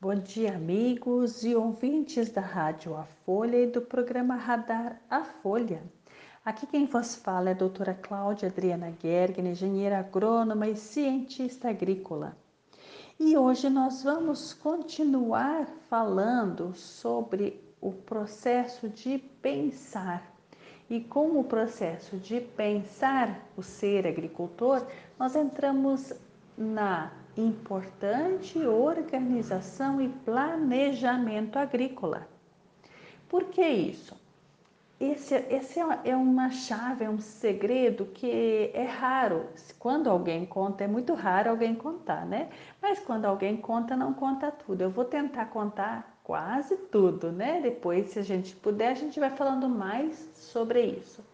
Bom dia, amigos e ouvintes da Rádio A Folha e do programa Radar A Folha. Aqui quem vos fala é a doutora Cláudia Adriana Gergen, engenheira agrônoma e cientista agrícola. E hoje nós vamos continuar falando sobre o processo de pensar. E com o processo de pensar o ser agricultor, nós entramos na importante organização e planejamento agrícola. Por que isso? Esse, esse é, é uma chave, é um segredo que é raro. Quando alguém conta, é muito raro alguém contar, né? Mas quando alguém conta, não conta tudo. Eu vou tentar contar quase tudo, né? Depois, se a gente puder, a gente vai falando mais sobre isso.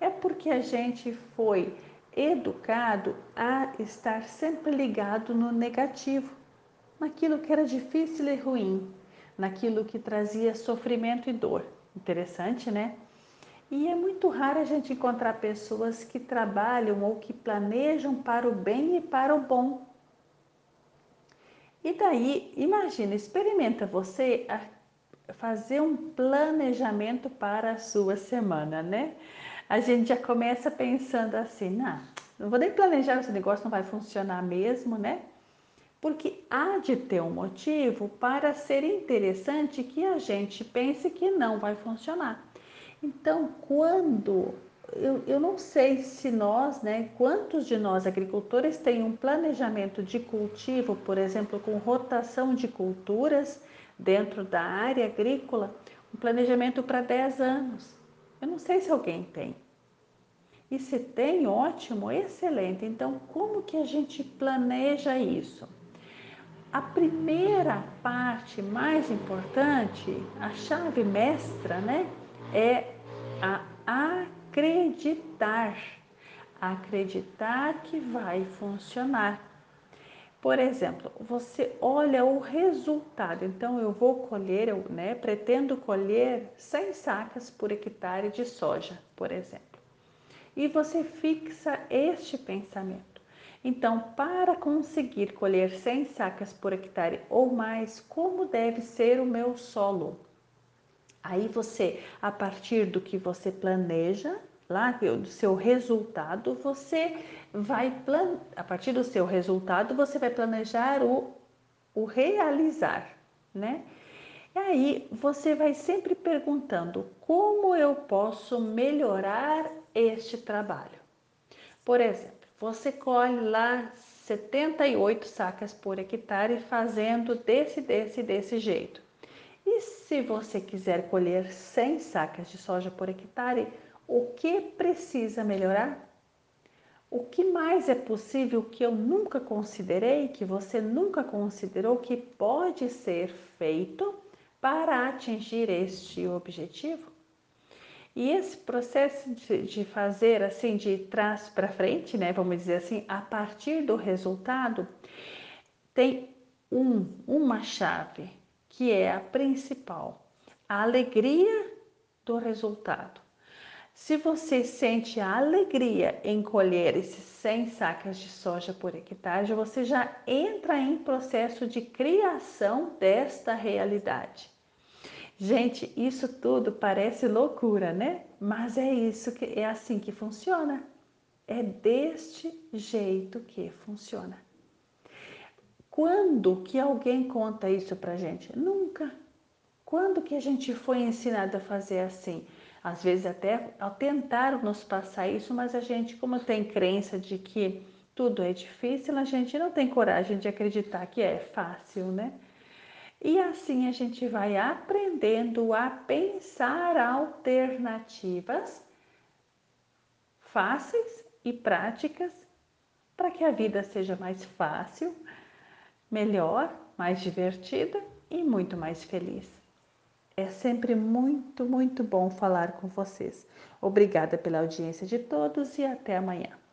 É porque a gente foi educado a estar sempre ligado no negativo, naquilo que era difícil e ruim, naquilo que trazia sofrimento e dor. Interessante, né? E é muito raro a gente encontrar pessoas que trabalham ou que planejam para o bem e para o bom. E daí, imagina, experimenta você fazer um planejamento para a sua semana, né? A gente já começa pensando assim, não, não vou nem planejar esse negócio, não vai funcionar mesmo, né? Porque há de ter um motivo para ser interessante que a gente pense que não vai funcionar. Então, quando eu, eu não sei se nós, né, quantos de nós agricultores têm um planejamento de cultivo, por exemplo, com rotação de culturas dentro da área agrícola, um planejamento para 10 anos. Eu não sei se alguém tem. E se tem, ótimo, excelente. Então, como que a gente planeja isso? A primeira parte mais importante, a chave mestra, né, é a acreditar. Acreditar que vai funcionar. Por exemplo, você olha o resultado. Então, eu vou colher, eu né, pretendo colher 100 sacas por hectare de soja, por exemplo. E você fixa este pensamento. Então, para conseguir colher 100 sacas por hectare ou mais, como deve ser o meu solo? Aí você, a partir do que você planeja, lá do seu resultado, você vai plan... a partir do seu resultado, você vai planejar o, o realizar, né? E aí você vai sempre perguntando como eu posso melhorar este trabalho. Por exemplo, você colhe lá 78 sacas por hectare fazendo desse, desse, desse jeito. E se você quiser colher 100 sacas de soja por hectare, o que precisa melhorar? O que mais é possível que eu nunca considerei, que você nunca considerou que pode ser feito para atingir este objetivo? E esse processo de, de fazer assim de trás para frente, né, vamos dizer assim, a partir do resultado, tem um, uma chave que é a principal, a alegria do resultado. Se você sente a alegria em colher esses 100 sacas de soja por hectare, você já entra em processo de criação desta realidade. Gente, isso tudo parece loucura, né? Mas é isso que é assim que funciona. É deste jeito que funciona. Quando que alguém conta isso pra gente? Nunca. Quando que a gente foi ensinado a fazer assim? Às vezes até ao tentar nos passar isso, mas a gente, como tem crença de que tudo é difícil, a gente não tem coragem de acreditar que é fácil, né? E assim a gente vai aprendendo a pensar alternativas fáceis e práticas para que a vida seja mais fácil, melhor, mais divertida e muito mais feliz. É sempre muito, muito bom falar com vocês. Obrigada pela audiência de todos e até amanhã.